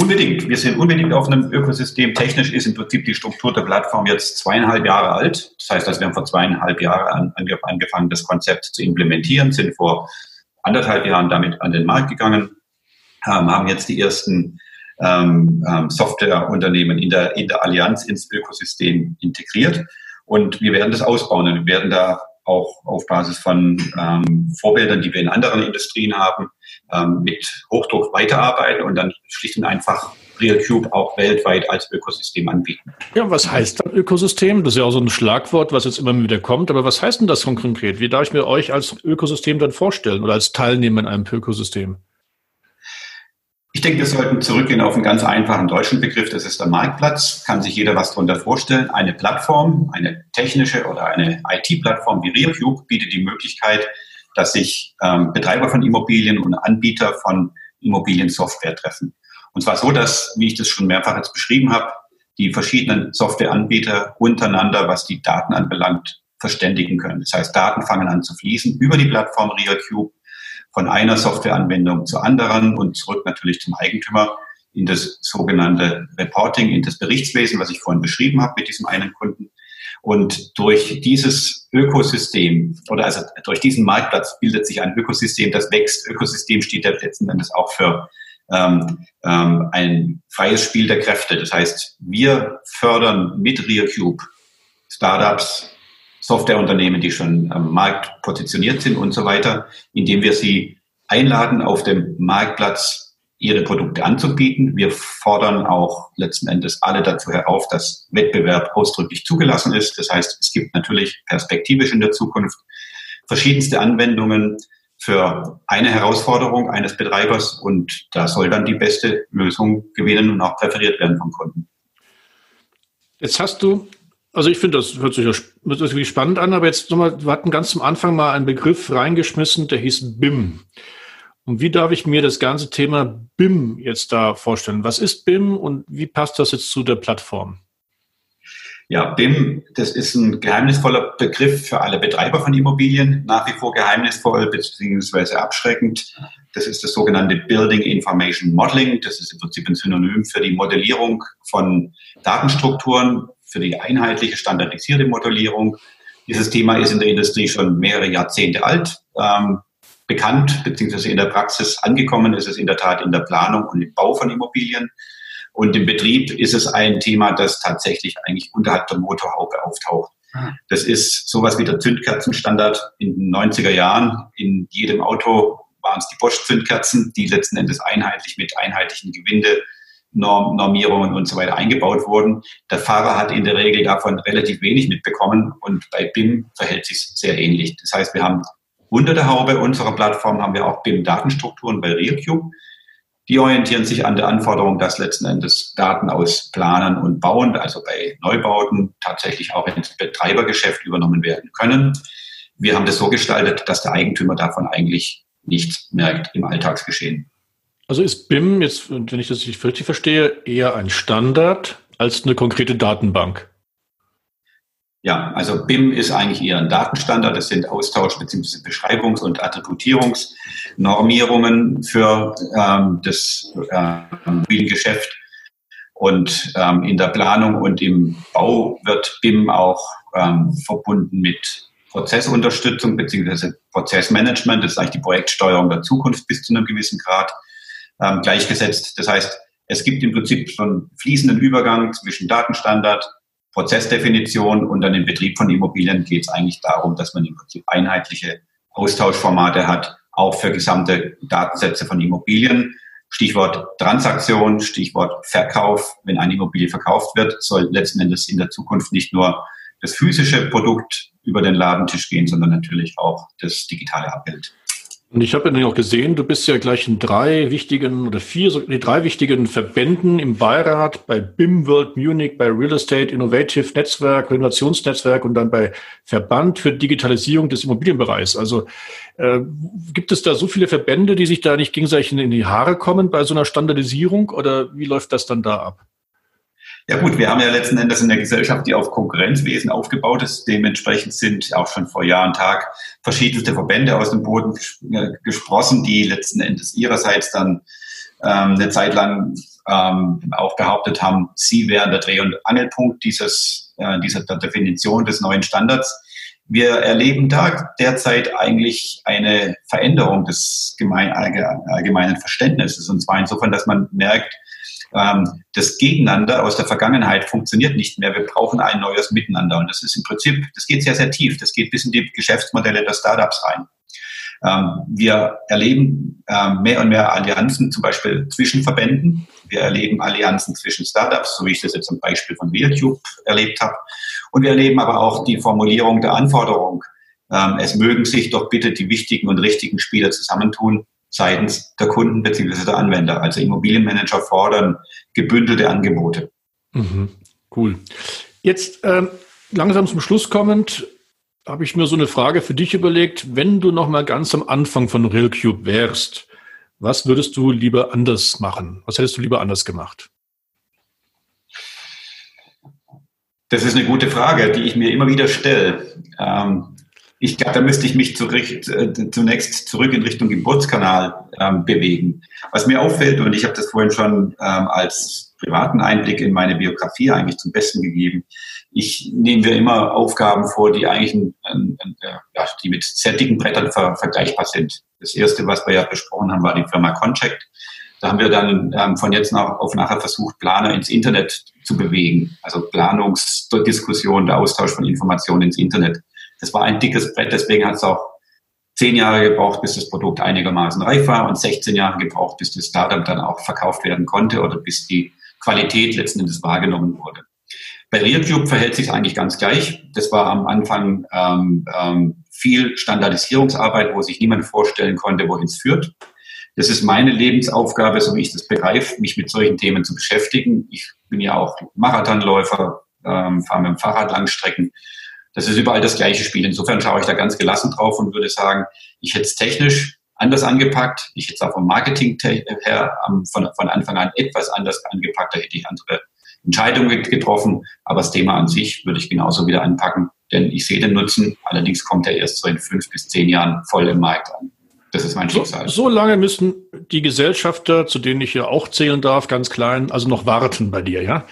Unbedingt. Wir sind unbedingt auf einem Ökosystem. Technisch ist im Prinzip die Struktur der Plattform jetzt zweieinhalb Jahre alt. Das heißt, dass wir haben vor zweieinhalb Jahren angefangen, das Konzept zu implementieren, sind vor anderthalb Jahren damit an den Markt gegangen, ähm, haben jetzt die ersten ähm, ähm, Softwareunternehmen in der, in der Allianz ins Ökosystem integriert. Und wir werden das ausbauen. Und wir werden da auch auf Basis von Vorbildern, die wir in anderen Industrien haben, ähm, mit Hochdruck weiterarbeiten und dann schlicht und einfach RealCube auch weltweit als Ökosystem anbieten. Ja, was heißt dann Ökosystem? Das ist ja auch so ein Schlagwort, was jetzt immer wieder kommt. Aber was heißt denn das konkret? Wie darf ich mir euch als Ökosystem dann vorstellen oder als Teilnehmer in einem Ökosystem? Ich denke, wir sollten zurückgehen auf einen ganz einfachen deutschen Begriff. Das ist der Marktplatz. Kann sich jeder was darunter vorstellen. Eine Plattform, eine technische oder eine IT-Plattform wie RealCube bietet die Möglichkeit, dass sich ähm, Betreiber von Immobilien und Anbieter von Immobiliensoftware treffen. Und zwar so, dass, wie ich das schon mehrfach jetzt beschrieben habe, die verschiedenen Softwareanbieter untereinander, was die Daten anbelangt, verständigen können. Das heißt, Daten fangen an zu fließen über die Plattform RealCube von einer Softwareanwendung zur anderen und zurück natürlich zum Eigentümer in das sogenannte Reporting, in das Berichtswesen, was ich vorhin beschrieben habe mit diesem einen Kunden. Und durch dieses Ökosystem oder also durch diesen Marktplatz bildet sich ein Ökosystem, das wächst. Ökosystem steht ja letzten Endes auch für ähm, ähm, ein freies Spiel der Kräfte. Das heißt, wir fördern mit RealCube Startups, Softwareunternehmen, die schon am Markt positioniert sind und so weiter, indem wir sie einladen, auf dem Marktplatz ihre Produkte anzubieten. Wir fordern auch letzten Endes alle dazu herauf, dass Wettbewerb ausdrücklich zugelassen ist. Das heißt, es gibt natürlich perspektivisch in der Zukunft verschiedenste Anwendungen für eine Herausforderung eines Betreibers und da soll dann die beste Lösung gewinnen und auch präferiert werden vom Kunden. Jetzt hast du, also ich finde, das hört sich wirklich spannend an, aber jetzt nochmal, wir hatten ganz zum Anfang mal einen Begriff reingeschmissen, der hieß BIM. Und wie darf ich mir das ganze Thema BIM jetzt da vorstellen? Was ist BIM und wie passt das jetzt zu der Plattform? Ja, BIM, das ist ein geheimnisvoller Begriff für alle Betreiber von Immobilien, nach wie vor geheimnisvoll bzw. abschreckend. Das ist das sogenannte Building Information Modeling. Das ist im Prinzip ein Synonym für die Modellierung von Datenstrukturen, für die einheitliche, standardisierte Modellierung. Dieses Thema ist in der Industrie schon mehrere Jahrzehnte alt. Ähm, bekannt, beziehungsweise in der Praxis angekommen ist es in der Tat in der Planung und im Bau von Immobilien. Und im Betrieb ist es ein Thema, das tatsächlich eigentlich unterhalb der Motorhaube auftaucht. Ah. Das ist sowas wie der Zündkerzenstandard in den 90er Jahren. In jedem Auto waren es die Bosch-Zündkerzen, die letzten Endes einheitlich mit einheitlichen Gewinde, Normierungen und so weiter eingebaut wurden. Der Fahrer hat in der Regel davon relativ wenig mitbekommen und bei BIM verhält sich sehr ähnlich. Das heißt, wir haben unter der Haube unserer Plattform haben wir auch BIM-Datenstrukturen bei RealCube. Die orientieren sich an der Anforderung, dass letzten Endes Daten aus Planern und Bauen, also bei Neubauten, tatsächlich auch ins Betreibergeschäft übernommen werden können. Wir haben das so gestaltet, dass der Eigentümer davon eigentlich nichts merkt im Alltagsgeschehen. Also ist BIM jetzt, wenn ich das richtig verstehe, eher ein Standard als eine konkrete Datenbank? Ja, also BIM ist eigentlich eher ein Datenstandard. Das sind Austausch- bzw. Beschreibungs- und Attributierungsnormierungen für ähm, das äh, Geschäft. Und ähm, in der Planung und im Bau wird BIM auch ähm, verbunden mit Prozessunterstützung bzw. Prozessmanagement. Das ist eigentlich die Projektsteuerung der Zukunft bis zu einem gewissen Grad ähm, gleichgesetzt. Das heißt, es gibt im Prinzip so einen fließenden Übergang zwischen Datenstandard, Prozessdefinition und dann im Betrieb von Immobilien geht es eigentlich darum, dass man im Prinzip einheitliche Austauschformate hat, auch für gesamte Datensätze von Immobilien. Stichwort Transaktion, Stichwort Verkauf. Wenn eine Immobilie verkauft wird, soll letzten Endes in der Zukunft nicht nur das physische Produkt über den Ladentisch gehen, sondern natürlich auch das digitale Abbild. Und ich habe ja auch gesehen, du bist ja gleich in drei wichtigen oder vier, nee, drei wichtigen Verbänden im Beirat, bei BIM World Munich, bei Real Estate Innovative Netzwerk, Renovationsnetzwerk und dann bei Verband für Digitalisierung des Immobilienbereichs. Also äh, gibt es da so viele Verbände, die sich da nicht gegenseitig in die Haare kommen bei so einer Standardisierung oder wie läuft das dann da ab? Ja gut, wir haben ja letzten Endes eine Gesellschaft, die auf Konkurrenzwesen aufgebaut ist. Dementsprechend sind auch schon vor Jahr und Tag verschiedenste Verbände aus dem Boden äh, gesprossen, die letzten Endes ihrerseits dann ähm, eine Zeit lang ähm, auch behauptet haben, sie wären der Dreh- und Angelpunkt dieses, äh, dieser Definition des neuen Standards. Wir erleben da derzeit eigentlich eine Veränderung des allgemeinen Verständnisses. Und zwar insofern, dass man merkt, das Gegeneinander aus der Vergangenheit funktioniert nicht mehr. Wir brauchen ein neues Miteinander. Und das ist im Prinzip, das geht sehr, sehr tief. Das geht bis in die Geschäftsmodelle der Startups rein. Ähm, wir erleben ähm, mehr und mehr Allianzen, zum Beispiel zwischen Verbänden. Wir erleben Allianzen zwischen Startups, so wie ich das jetzt zum Beispiel von RealTube erlebt habe. Und wir erleben aber auch die Formulierung der Anforderung. Ähm, es mögen sich doch bitte die wichtigen und richtigen Spieler zusammentun, seitens der Kunden bzw. der Anwender. Also Immobilienmanager fordern gebündelte Angebote. Mhm, cool. Jetzt ähm, langsam zum Schluss kommend habe ich mir so eine Frage für dich überlegt. Wenn du noch mal ganz am Anfang von RealCube wärst, was würdest du lieber anders machen? Was hättest du lieber anders gemacht? Das ist eine gute Frage, die ich mir immer wieder stelle. Ähm, ich glaube, da müsste ich mich zurück, äh, zunächst zurück in Richtung Geburtskanal ähm, bewegen. Was mir auffällt, und ich habe das vorhin schon ähm, als privaten Einblick in meine Biografie eigentlich zum Besten gegeben, ich nehme mir immer Aufgaben vor, die eigentlich ein, ein, ein, ja, die mit sehr Brettern ver, vergleichbar sind. Das erste, was wir ja besprochen haben, war die Firma Concheck. Da haben wir dann ähm, von jetzt nach, auf nachher versucht, Planer ins Internet zu bewegen. Also Planungsdiskussion, der Austausch von Informationen ins Internet. Das war ein dickes Brett, deswegen hat es auch zehn Jahre gebraucht, bis das Produkt einigermaßen reif war und 16 Jahre gebraucht, bis das Startup dann auch verkauft werden konnte oder bis die Qualität letzten Endes wahrgenommen wurde. Bei RealCube verhält sich eigentlich ganz gleich. Das war am Anfang ähm, ähm, viel Standardisierungsarbeit, wo sich niemand vorstellen konnte, wohin es führt. Das ist meine Lebensaufgabe, so wie ich das begreife, mich mit solchen Themen zu beschäftigen. Ich bin ja auch Marathonläufer, ähm, fahre mit dem Fahrrad Langstrecken. Das ist überall das gleiche Spiel. Insofern schaue ich da ganz gelassen drauf und würde sagen, ich hätte es technisch anders angepackt. Ich hätte es auch vom Marketing her von, von Anfang an etwas anders angepackt. Da hätte ich andere Entscheidungen getroffen. Aber das Thema an sich würde ich genauso wieder anpacken, denn ich sehe den Nutzen. Allerdings kommt er erst so in fünf bis zehn Jahren voll im Markt an. Das ist mein Schicksal. So, so lange müssen die Gesellschafter, zu denen ich ja auch zählen darf, ganz klein, also noch warten bei dir, ja?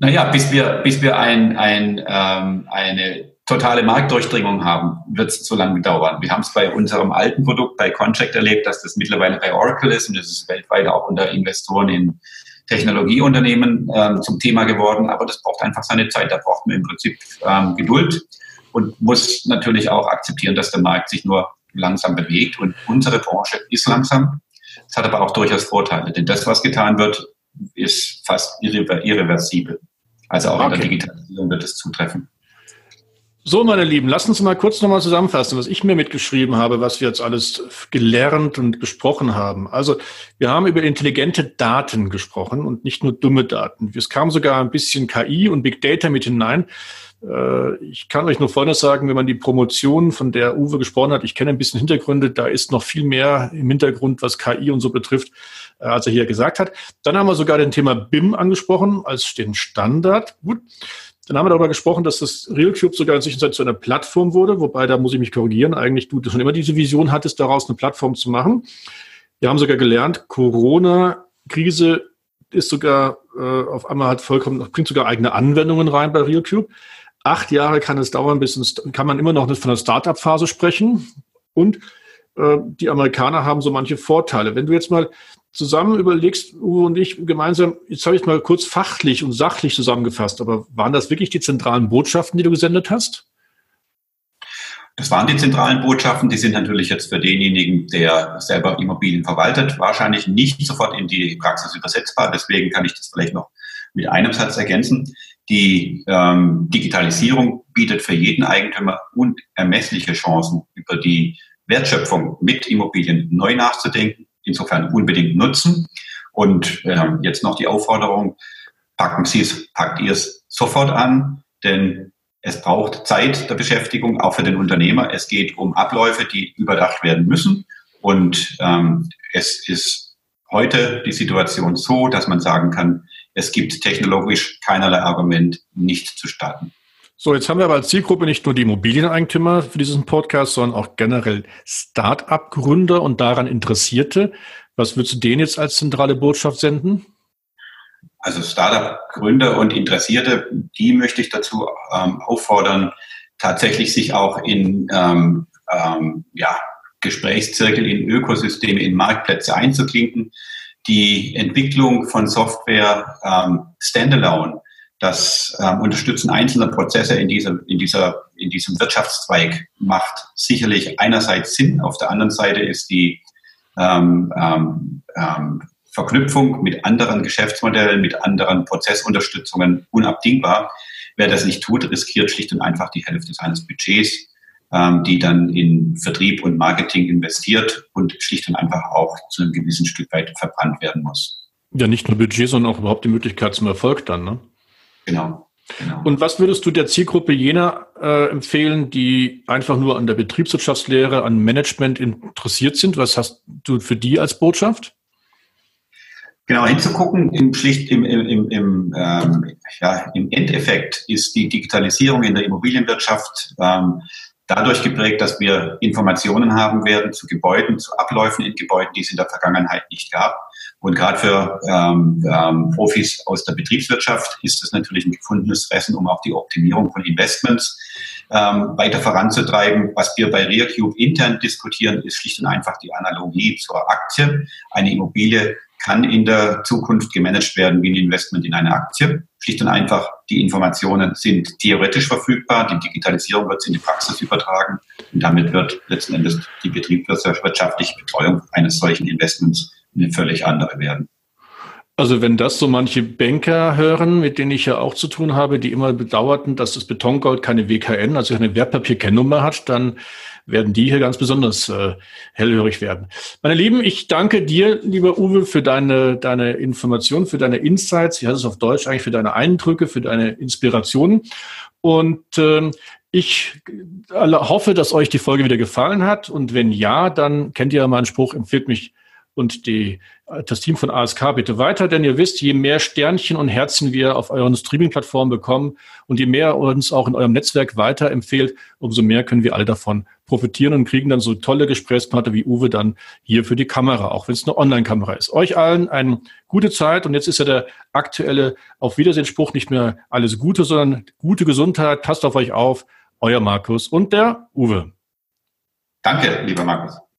Naja, bis wir, bis wir ein, ein, ähm, eine totale Marktdurchdringung haben, wird es so lange dauern. Wir haben es bei unserem alten Produkt, bei Contract erlebt, dass das mittlerweile bei Oracle ist und das ist weltweit auch unter Investoren in Technologieunternehmen ähm, zum Thema geworden. Aber das braucht einfach seine Zeit. Da braucht man im Prinzip ähm, Geduld und muss natürlich auch akzeptieren, dass der Markt sich nur langsam bewegt. Und unsere Branche ist langsam. Es hat aber auch durchaus Vorteile, denn das, was getan wird, ist fast irreversibel. Also auch okay. in der Digitalisierung wird es zutreffen. So, meine Lieben, lasst uns mal kurz nochmal zusammenfassen, was ich mir mitgeschrieben habe, was wir jetzt alles gelernt und besprochen haben. Also, wir haben über intelligente Daten gesprochen und nicht nur dumme Daten. Es kam sogar ein bisschen KI und Big Data mit hinein. Äh, ich kann euch nur Folgendes sagen, wenn man die Promotion, von der Uwe gesprochen hat, ich kenne ein bisschen Hintergründe, da ist noch viel mehr im Hintergrund, was KI und so betrifft, äh, als er hier gesagt hat. Dann haben wir sogar den Thema BIM angesprochen als den Standard. Gut. Dann haben wir darüber gesprochen, dass das RealCube sogar in Zwischenzeit zu einer Plattform wurde, wobei da muss ich mich korrigieren. Eigentlich du schon immer diese Vision hattest, daraus eine Plattform zu machen. Wir haben sogar gelernt, Corona-Krise ist sogar äh, auf einmal hat vollkommen, bringt sogar eigene Anwendungen rein bei RealCube. Acht Jahre kann es dauern, bis ins, kann man immer noch von der Startup-Phase sprechen. Und äh, die Amerikaner haben so manche Vorteile. Wenn du jetzt mal zusammen überlegst, Uwe und ich gemeinsam, jetzt habe ich mal kurz fachlich und sachlich zusammengefasst, aber waren das wirklich die zentralen Botschaften, die du gesendet hast? Das waren die zentralen Botschaften, die sind natürlich jetzt für denjenigen, der selber Immobilien verwaltet, wahrscheinlich nicht sofort in die Praxis übersetzbar. Deswegen kann ich das vielleicht noch mit einem Satz ergänzen. Die ähm, Digitalisierung bietet für jeden Eigentümer unermessliche Chancen, über die Wertschöpfung mit Immobilien neu nachzudenken. Insofern unbedingt nutzen. Und äh, jetzt noch die Aufforderung, packen Sie es, packt ihr es sofort an, denn es braucht Zeit der Beschäftigung, auch für den Unternehmer. Es geht um Abläufe, die überdacht werden müssen. Und ähm, es ist heute die Situation so, dass man sagen kann, es gibt technologisch keinerlei Argument, nicht zu starten. So, jetzt haben wir aber als Zielgruppe nicht nur die Immobilieneigentümer für diesen Podcast, sondern auch generell Start-up-Gründer und daran Interessierte. Was würdest du denen jetzt als zentrale Botschaft senden? Also Startup-Gründer und Interessierte, die möchte ich dazu ähm, auffordern, tatsächlich sich auch in ähm, ähm, ja, Gesprächszirkel, in Ökosysteme, in Marktplätze einzuklinken die Entwicklung von Software ähm, standalone, das ähm, Unterstützen einzelner Prozesse in, dieser, in, dieser, in diesem Wirtschaftszweig. Macht sicherlich einerseits Sinn, auf der anderen Seite ist die ähm, ähm, ähm, Verknüpfung mit anderen Geschäftsmodellen, mit anderen Prozessunterstützungen unabdingbar. Wer das nicht tut, riskiert schlicht und einfach die Hälfte seines Budgets ähm, die dann in Vertrieb und Marketing investiert und schlicht und einfach auch zu einem gewissen Stück weit verbrannt werden muss. Ja, nicht nur Budget, sondern auch überhaupt die Möglichkeit zum Erfolg dann, ne? Genau. Genau. Und was würdest du der Zielgruppe jener äh, empfehlen, die einfach nur an der Betriebswirtschaftslehre, an Management interessiert sind? Was hast du für die als Botschaft? Genau, hinzugucken, im, schlicht im, im, im, ähm, ja, im Endeffekt ist die Digitalisierung in der Immobilienwirtschaft ähm, dadurch geprägt, dass wir Informationen haben werden zu Gebäuden, zu Abläufen in Gebäuden, die es in der Vergangenheit nicht gab. Und gerade für ähm, ähm, Profis aus der Betriebswirtschaft ist es natürlich ein gefundenes Fressen, um auch die Optimierung von Investments ähm, weiter voranzutreiben. Was wir bei RearCube intern diskutieren, ist schlicht und einfach die Analogie zur Aktie. Eine Immobilie kann in der Zukunft gemanagt werden wie ein Investment in eine Aktie. Schlicht und einfach, die Informationen sind theoretisch verfügbar, die Digitalisierung wird in die Praxis übertragen und damit wird letzten Endes die betriebswirtschaftliche Betreuung eines solchen Investments eine völlig andere werden. Also wenn das so manche Banker hören, mit denen ich ja auch zu tun habe, die immer bedauerten, dass das Betongold keine WKN, also eine Wertpapierkennnummer hat, dann werden die hier ganz besonders äh, hellhörig werden. Meine Lieben, ich danke dir, lieber Uwe, für deine, deine Informationen, für deine Insights. Ich hatte es auf Deutsch eigentlich für deine Eindrücke, für deine Inspirationen. Und äh, ich hoffe, dass euch die Folge wieder gefallen hat. Und wenn ja, dann kennt ihr ja meinen Spruch, empfiehlt mich und die, das Team von ASK bitte weiter, denn ihr wisst, je mehr Sternchen und Herzen wir auf euren Streaming-Plattformen bekommen und je mehr uns auch in eurem Netzwerk weiterempfehlt, umso mehr können wir alle davon profitieren und kriegen dann so tolle Gesprächspartner wie Uwe dann hier für die Kamera, auch wenn es eine Online-Kamera ist. Euch allen eine gute Zeit und jetzt ist ja der aktuelle Auf Wiedersehen-Spruch nicht mehr alles Gute, sondern gute Gesundheit. Passt auf euch auf. Euer Markus und der Uwe. Danke, lieber Markus.